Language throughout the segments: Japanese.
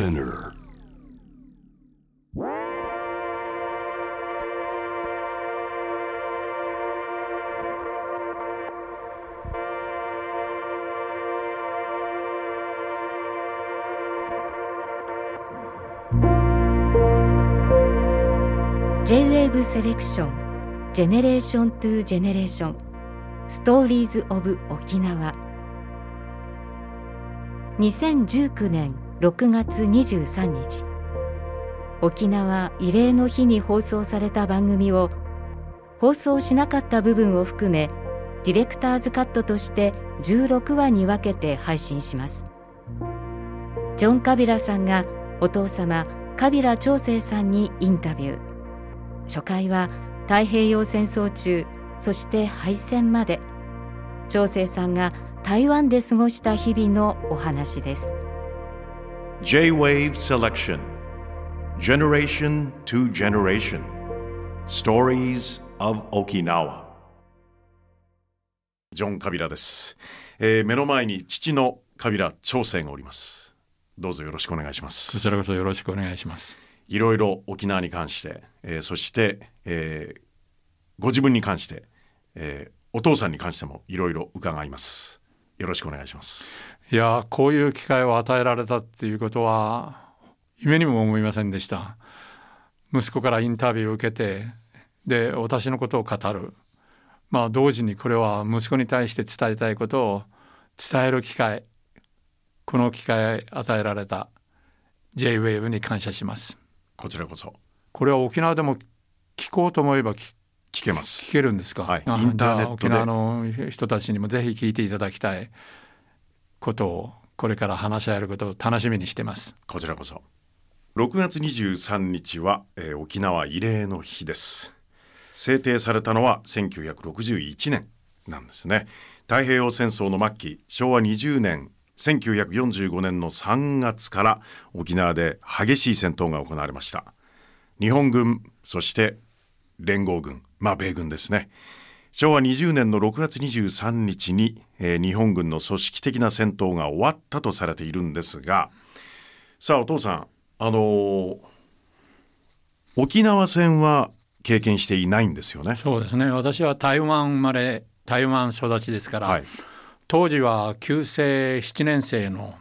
Spinner. J-WAVE セレクションジェネレーショントゥジェネレーションストーリーズオブ沖縄2019年6月23日。沖縄慰霊の日に放送された番組を放送しなかった部分を含めディレクターズカットとして16話に分けて配信します。ジョン・カビラさんがお父様カビラ長生さんにインタビュー。初回は太平洋戦争中そして敗戦まで長生さんが台湾で過ごした日々のお話です。J-Wave Selection. Generation to Generation. Stories of Okinawa. ジョン・カビラです、えー目の前に父のカビラ長生がおります。どうぞよろしくお願いしまこすちらこそよろしくお願いします。いろいろ沖縄に関して、えーそして、えーご自分に関して、えーお父さんに関してもいろいろ伺います。よろしくお願いしますいやーこういう機会を与えられたっていうことは夢にも思いませんでした。息子からインタビューを受けてで私のことを語る。まあ同時にこれは息子に対して伝えたいことを伝える機会この機会与えられた。J-WAVE に感謝します。こちらこそ。これは沖縄でも聞こうと思えば聞聞けます。聞けるんですか、あはい。インターネットで。じゃあ沖縄の人たちにもぜひ聞いていただきたいことをこれから話し合えることを楽しみにしてます。こちらこそ。6月23日は、えー沖縄慰霊の日です。制定されたのは1961年なんですね。太平洋戦争の末期昭和20年1945年の3月から沖縄で激しい戦闘が行われました。日本軍そして連合軍まあ米軍ですね。昭和20年の6月23日に、えー日本軍の組織的な戦闘が終わったとされているんですがさあお父さんあのー沖縄戦は経験していないんですよね？そうですね。私は台湾生まれ台湾育ちですから、はい、当時は旧制7年生の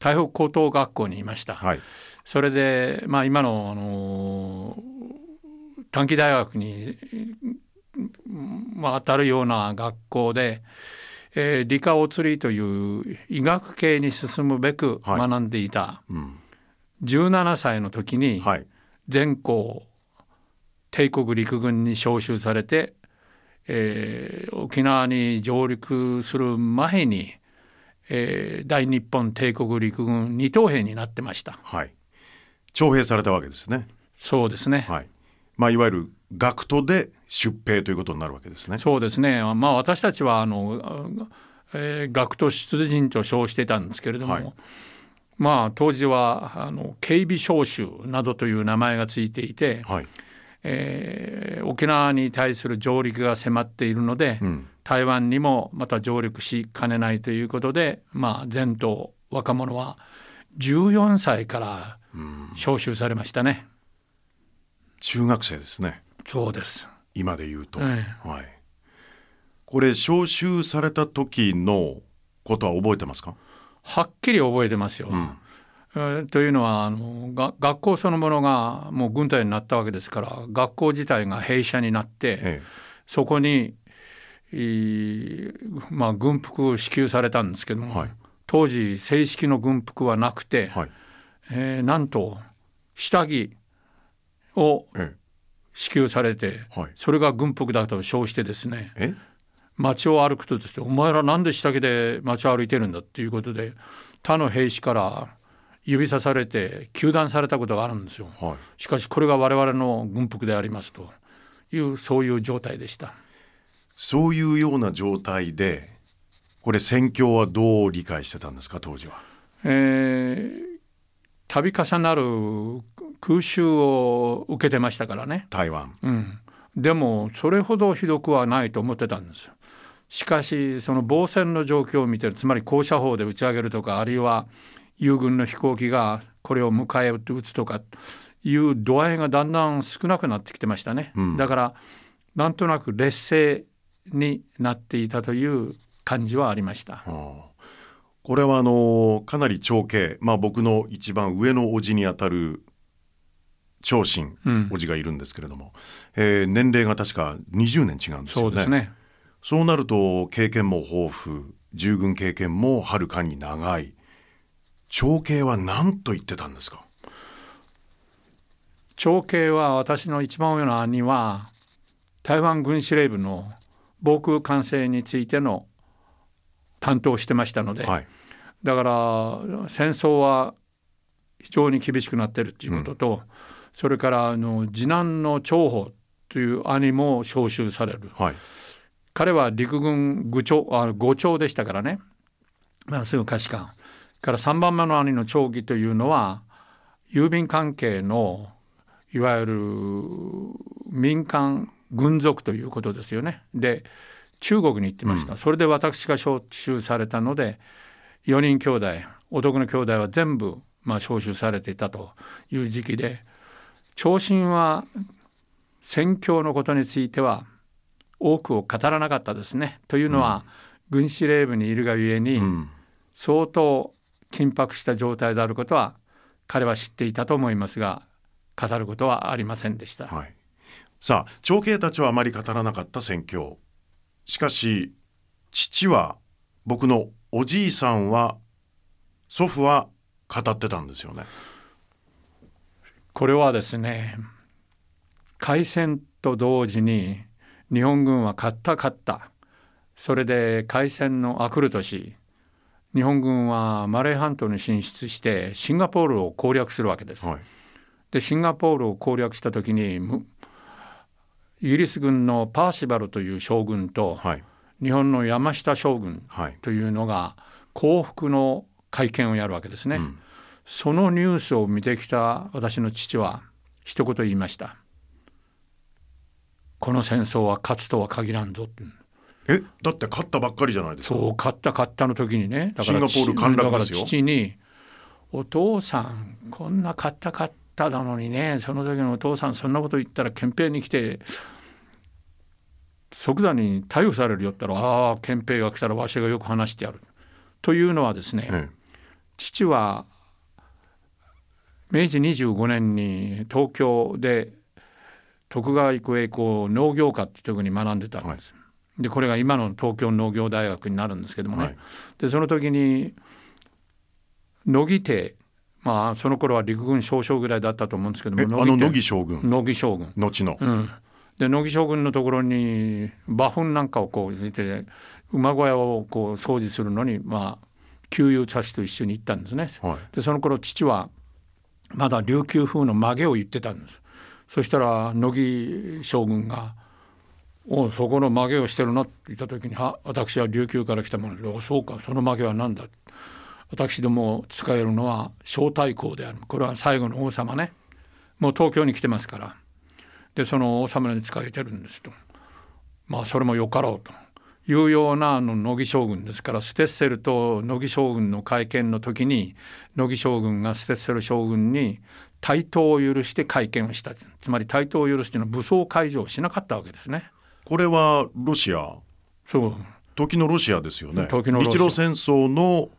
台北高等学校にいました、はい、それで、まあ、今の、あの短期大学に、まあ、当たるような学校で、えー理科お釣りという医学系に進むべくはい学んでいた、うん、17歳の時にはい、全校帝国陸軍に召集されて、えー沖縄に上陸する前に、えー大日本帝国陸軍二等兵になってました。はい。徴兵されたわけですね。そうですね。はい。まあいわゆる学徒で出兵ということになるわけですね。そうですね。まあ私たちはあの、えー学徒出陣と称してたんですけれども、はいまあ当時はあの警備召集などという名前がついていて、はい。えー沖縄に対する上陸が迫っているので、うん。台湾にもまた上陸しかねないということで、まあ全島若者は14歳からうん。召集されましたね。中学生ですね。そうです。今で言うと。えはい。これ招集された時のことは覚えてますか？はっきり覚えてますよ。うん。えーというのはあのが学校そのものがもう軍隊になったわけですから学校自体が閉鎖になってえそこに、いいまあ、軍服を支給されたんですけども、はい当時正式の軍服はなくて、え。はい。えーなんと下着をえ支給されてえ。はい。それが軍服だと称してですねえ？街を歩くとですねお前らなんで下着で街を歩いてるんだっていうことで他の兵士から指さされて糾弾されたことがあるんですよ。はい。しかしこれが我々の軍服でありますというそういう状態でした。そういうような状態で、これ戦況はどう理解してたんですか当時は？えー度重なる空襲を受けてましたからね、台湾。うん、でもそれほどひどくはないと思ってたんですよ。しかしその防戦の状況を見てるつまり高射砲で打ち上げるとかあるいは友軍の飛行機がこれを迎え撃って撃つとかいう度合いがだんだん少なくなってきてましたね、うん、だからなんとなく劣勢になっていたという感じはありました。これはあのかなり長兄、まあ、僕の一番上の叔父にあたる長身、叔父がいるんですけれども、えー、年齢が確か20年違うんですよね。そうですね。そうなると経験も豊富従軍経験もはるかに長い。長兄は何と言ってたんですか？長兄は私の一番上の兄は台湾軍司令部の防空管制についての担当してましたので、はい、だから戦争は非常に厳しくなってるっていうことと、うん、それからあの次男の長保という兄も召集される、はい、彼は陸軍部長あ伍長でしたからね、まあ、すぐ可視官。から3番目の兄の長義というのは郵便関係のいわゆる民間軍属ということですよね。で中国に行ってました、うん、それで私が招集されたので4人兄弟男の兄弟は全部、まあ、招集されていたという時期で長身は戦況のことについては多くを語らなかったですね。というのは、うん、軍司令部にいるがゆえに、相当緊迫した状態であることは彼は知っていたと思いますが語ることはありませんでした。はい、さあ長兄たちはあまり語らなかった戦況しかし父は僕のおじいさんは祖父は語ってたんですよね。これはですね開戦と同時に日本軍は勝った勝った。それで開戦のあくる年日本軍はマレー半島に進出してシンガポールを攻略するわけです。はい、でシンガポールを攻略した時にイギリス軍のパーシバルという将軍と、はい、日本の山下将軍というのが降伏の会見をやるわけですね。うん、そのニュースを見てきた私の父は一言言いました。この戦争は勝つとは限らんぞって。えだって勝ったばっかりじゃないですか。そう勝った勝ったの時にね。だからシンガポール陥落ですよ。父に「お父さんこんな勝った勝ったなのにね。その時のお父さんそんなこと言ったら憲兵に来て即座に逮捕されるよったらああ憲兵が来たらわしがよく話してやる」というのはですね、ええ、父は明治25年に東京で徳川育英校農業科っていうところに学んでたんです。はい、でこれが今の東京農業大学になるんですけどもね、はい、でその時に乃木邸まあその頃は陸軍少将ぐらいだったと思うんですけどもあの乃木将軍。乃木将軍。後の、うん、で乃木将軍のところに馬糞なんかをこう入れて馬小屋をこう掃除するのにまあ給油差しと一緒に行ったんですね、はい、でその頃父はまだ琉球風の曲げを言ってたんです。そしたら乃木将軍が「おそこの曲げをしてるな」って言った時に「あ私は琉球から来たものでおそうか。その曲げは何だ」私ども使えるのは小太閤である。これは最後の王様ね。もう東京に来てますから。でその王様に仕えてるんですと。まあそれもよかろうと。いうようなあの乃木将軍ですからステッセルと乃木将軍の会見の時に乃木将軍がステッセル将軍に対等を許して会見をした。つまり対等を許すというのは武装解除をしなかったわけですね。これはロシア？そう。時のロシアですよね。時の日露戦争の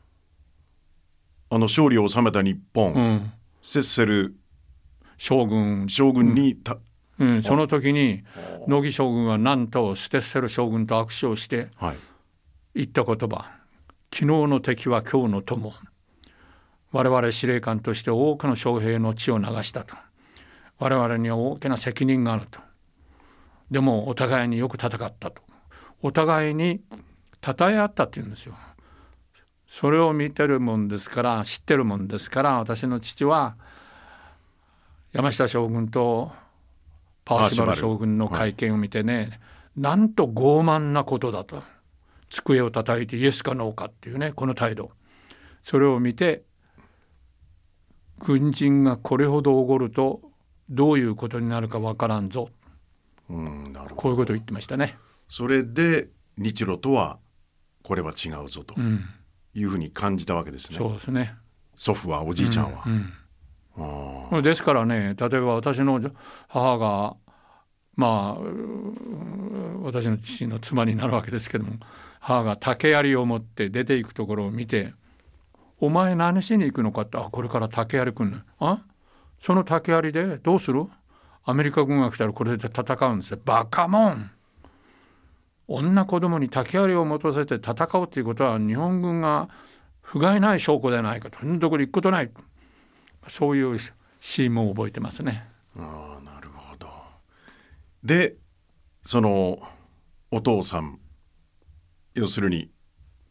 あの勝利を収めた日本、うん、セッセル将軍。将軍にた、うん、うん、その時に乃木将軍はなんとステッセル将軍と握手をして言った言葉、はい「昨日の敵は今日の友」我々司令官として多くの将兵の血を流したと。我々には大きな責任があると。でもお互いによく戦ったと。お互いに称え合ったっていうんですよ。それを見てるもんですから知ってるもんですから私の父は山下将軍とパーシバル将軍の会見を見てね、はい、なんと傲慢なことだと。机を叩いてイエスかノーかっていうねこの態度。それを見て軍人がこれほどおごるとどういうことになるかわからんぞ、うん、なるほど。こういうことを言ってましたね。それで日露とはこれは違うぞというふうに感じたわけですね。そうですね。祖父はおじいちゃんは、うんあうんですからね例えば私の母がまあ私の父の妻になるわけですけども母が竹槍を持って出ていくところを見て「お前何しに行くのか?」って「あこれから竹槍くんねあ？その竹槍でどうする？アメリカ軍が来たらこれで戦うんですよ。バカもん女子供に竹槍を持たせて戦うということは日本軍が不甲斐ない証拠ではないかと。そんなとこに行くことない。そういうシーンも覚えてますね。あなるほどでそのお父さん要するに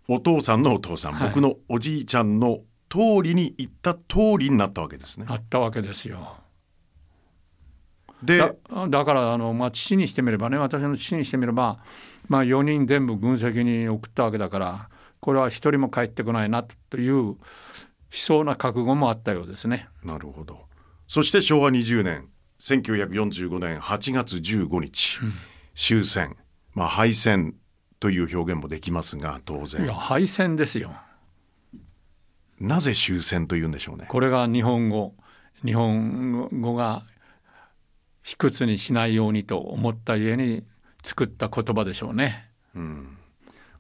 お父さんのお父さん、はい僕のおじいちゃんの通りに言った通りになったわけですねあったわけですよ。でだだからあの、まあ、父にしてみればね私の父にしてみれば、まあ、4人全部軍籍に送ったわけだからこれは一人も帰ってこないなという悲壮な覚悟もあったようですね。なるほどそして昭和20年1945年8月15日、終戦まあ敗戦という表現もできますが当いや然敗戦ですよ。なぜ終戦というんでしょうねこれが日本語日本語が卑屈にしないようにと思った家に作った言葉でしょうね。うん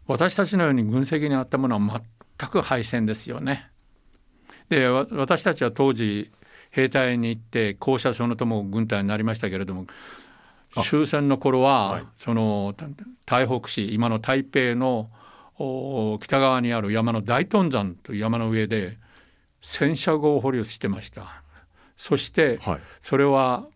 私たちのように軍籍にあったものは全く敗戦ですよね。でわ私たちは当時兵隊に行って校舎そのとも軍隊になりましたけれども終戦の頃は、はい。その台北市今の台北のお北側にある山の大屯山という山の上で戦車号を捕虜してました。そしてはい。それは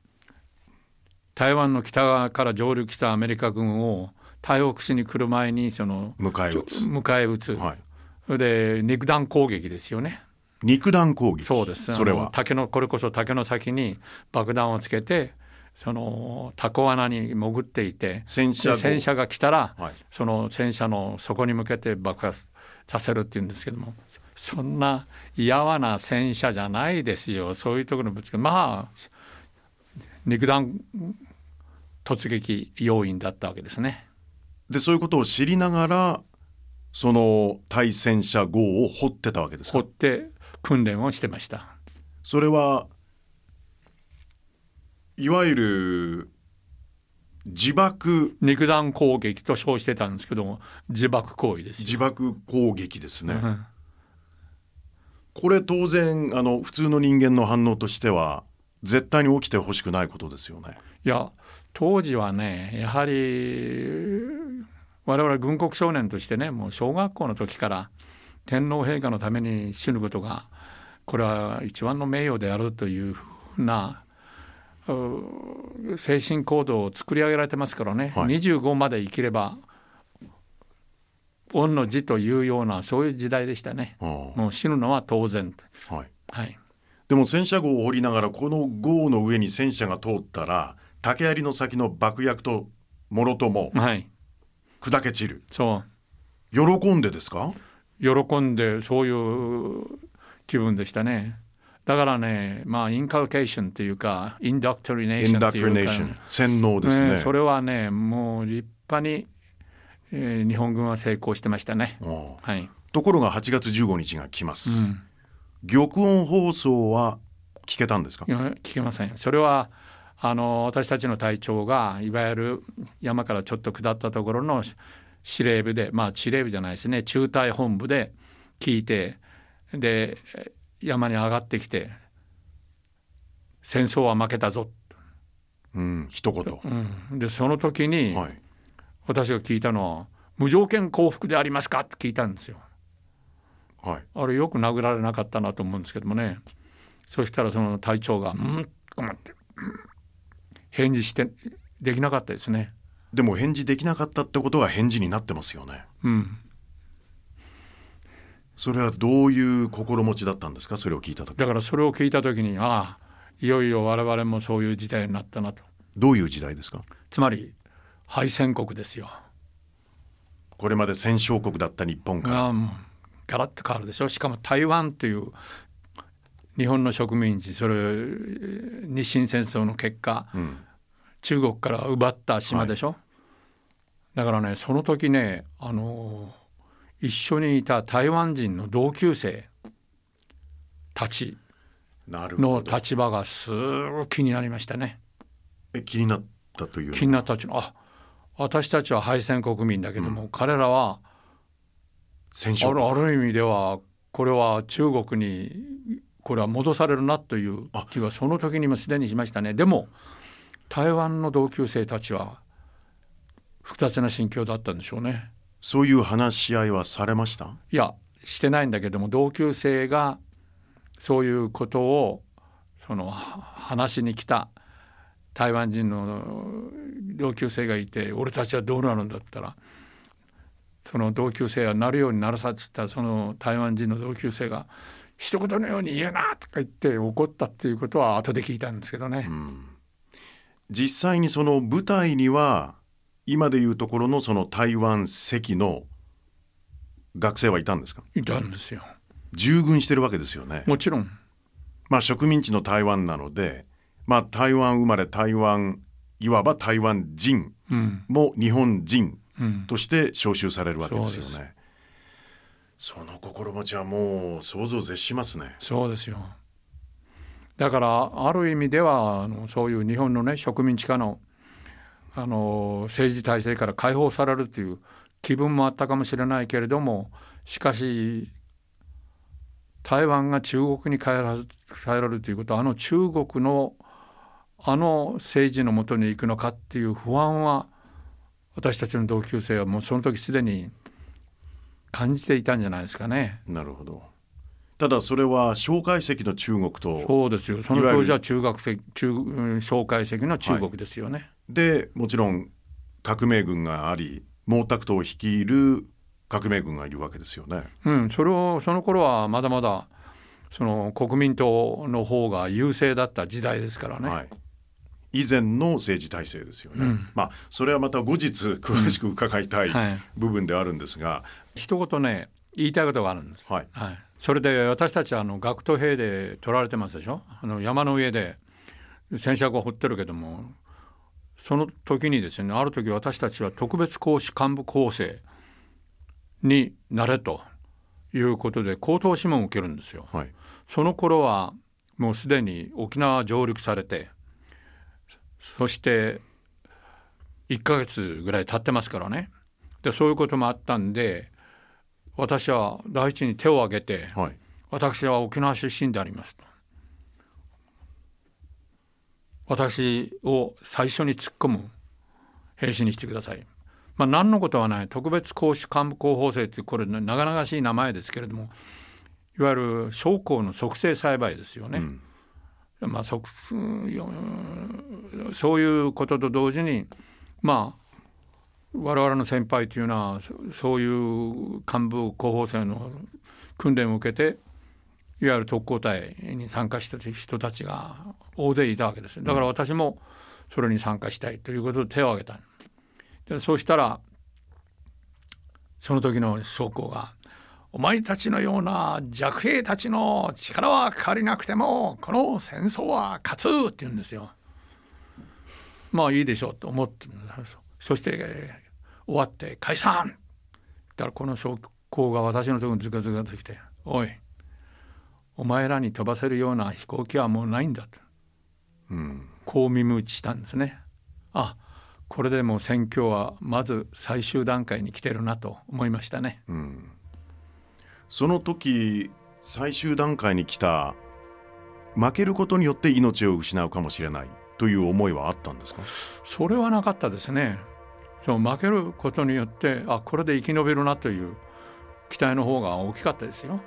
台湾の北側から上陸したアメリカ軍を台北市に来る前にその迎え撃つ、迎え撃つ、はい、それで肉弾攻撃ですよね。肉弾攻撃。そうです。それは。竹のこれこそ竹の先に爆弾をつけてそのタコ穴に潜っていて戦車が来たらはい。その戦車の底に向けて爆発させるっていうんですけどもそんな嫌わな戦車じゃないですよ。そういうところにぶつけまあ肉弾突撃要員だったわけですね。でそういうことを知りながらその対戦車号を掘ってたわけですか？掘って訓練をしてました。それはいわゆる自爆肉弾攻撃と称してたんですけども自爆行為ですよ。自爆攻撃ですね、うんこれ当然あの普通の人間の反応としては絶対に起きてほしくないことですよねいや当時はねやはり我々軍国少年としてねもう小学校の時から天皇陛下のために死ぬことがこれは一番の名誉であるというふうなう精神行動を作り上げられてますからね、はい。25まで生きれば恩の字というようなそういう時代でしたね。あもう死ぬのは当然あはい、はい。でも戦車号を掘りながらこの号の上に戦車が通ったら竹槍の先の爆薬ともろともはい。砕け散る。そう。喜んでですか？喜んでそういう気分でしたね。だからね、まあ、インカルケーションっていうか、インダクトリネーションっていうか、洗脳ですねねそれはね、もう立派に、えー日本軍は成功してましたね。はい。ところが8月15日が来ます、うん玉音放送は聞けたんですか？聞けません。それはあの私たちの隊長がいわゆる山からちょっと下ったところの司令部でまあ司令部じゃないですね中隊本部で聞いてで山に上がってきて戦争は負けたぞ、うん一言。うん、でその時にはい。私が聞いたのは「無条件降伏でありますか?」って聞いたんですよ。はい。あれよく殴られなかったなと思うんですけどもね。そしたらその隊長が「うん」と思ってうん返事してできなかったですね。でも返事できなかったってことは返事になってますよね。うん、それはどういう心持ちだったんですか？それを聞いた時。だからそれを聞いた時にああいよいよ我々もそういう時代になったなと。どういう時代ですか？つまり敗戦国ですよ。これまで戦勝国だった日本から。うガラッと変わるでしょ。しかも台湾という日本の植民地それ日清戦争の結果うん。中国から奪った島でしょ、だからねその時ねあの一緒にいた台湾人の同級生たちの立場がすごく気になりましたね。え気になったという気になったちのあ私たちは敗戦国民だけども、彼らはあ戦勝るある意味ではこれは中国にこれは戻されるなという気はその時にもすでにしましたね。でも台湾の同級生たちは複雑な心境だったんでしょうねそういう話し合いはされました？いやしてないんだけども同級生がそういうことをそのは話しに来た台湾人の同級生がいて俺たちはどうなるんだったらその同級生はなるようになるさっつったその台湾人の同級生が一言のように言うなとか言って怒ったっていうことは後で聞いたんですけどね。実際にその舞台には今でいうところのその台湾籍の学生はいたんですか？いたんですよ。従軍してるわけですよね。もちろんまあ植民地の台湾なので、まあ台湾生まれ台湾いわば台湾人うんも日本人うんとして召集されるわけですよそうね。その心持ちはもう想像を絶しますね。そうですよ。だからある意味ではあのそういう日本のね植民地下のあの政治体制から解放されるという気分もあったかもしれないけれどもしかし台湾が中国に変えられるということはあの中国のあの政治のもとに行くのかっていう不安は私たちの同級生はもうその時すでに感じていたんじゃないですかね。なるほど。ただそれは蒋介石の中国とそうですよ。その当時は中学籍中うん蒋介石の中国ですよね。でもちろん革命軍があり毛沢東を率いる革命軍がいるわけですよね。うん、それをその頃はまだまだその国民党の方が優勢だった時代ですからね。はい、以前の政治体制ですよね。うんまあそれはまた後日詳しく伺いたいはい。部分ではあるんですが、一言ね言いたいことがあるんです。はい、はい。それで私たちはあの学徒兵で取られてますでしょ？あの山の上で戦車を掘ってるけども。その時にですねある時私たちは特別講師幹部構成になれということで口頭諮問を受けるんですよ。はい、その頃はもうすでに沖縄上陸されてそして1ヶ月ぐらい経ってますからね。でそういうこともあったんで私は第一に手を挙げてはい、私は沖縄出身でありますと私を最初に突っ込む兵士にしてください。まあ、何のことはない特別公主幹部候補生というこれ長々しい名前ですけれどもいわゆる将校の促成栽培ですよね。うんまあ、そうんそういうことと同時にまあ我々の先輩というのはそそういう幹部候補生の訓練を受けていわゆる特攻隊に参加した人たちが大勢いたわけですだから私もそれに参加したいということで手を挙げた。でそうしたらその時の将校がお前たちのような弱兵たちの力は借りなくてもこの戦争は勝つって言うんですよ。まあいいでしょうと思ってそしてえー終わって解散って言ったらこの将校が私のところにズカズカと来て「おいお前らに飛ばせるような飛行機はもうないんだ」とうん、こう耳打ちしたんですね。あこれでもう戦況はまず最終段階に来てるなと思いましたね。うん、その時最終段階に来た負けることによって命を失うかもしれないという思いはあったんですか？それはなかったですね。その負けることによってあこれで生き延びるなという期待の方が大きかったですよ。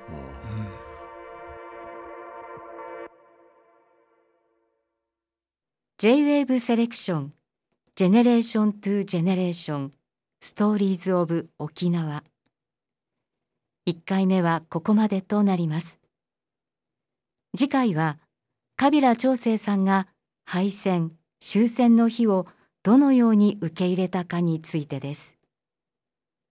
J-WAVE Selection Generation to Generation Stories of 沖縄1回目はここまでとなります。次回はカビラ長生さんが敗戦終戦の日をどのように受け入れたかについてです。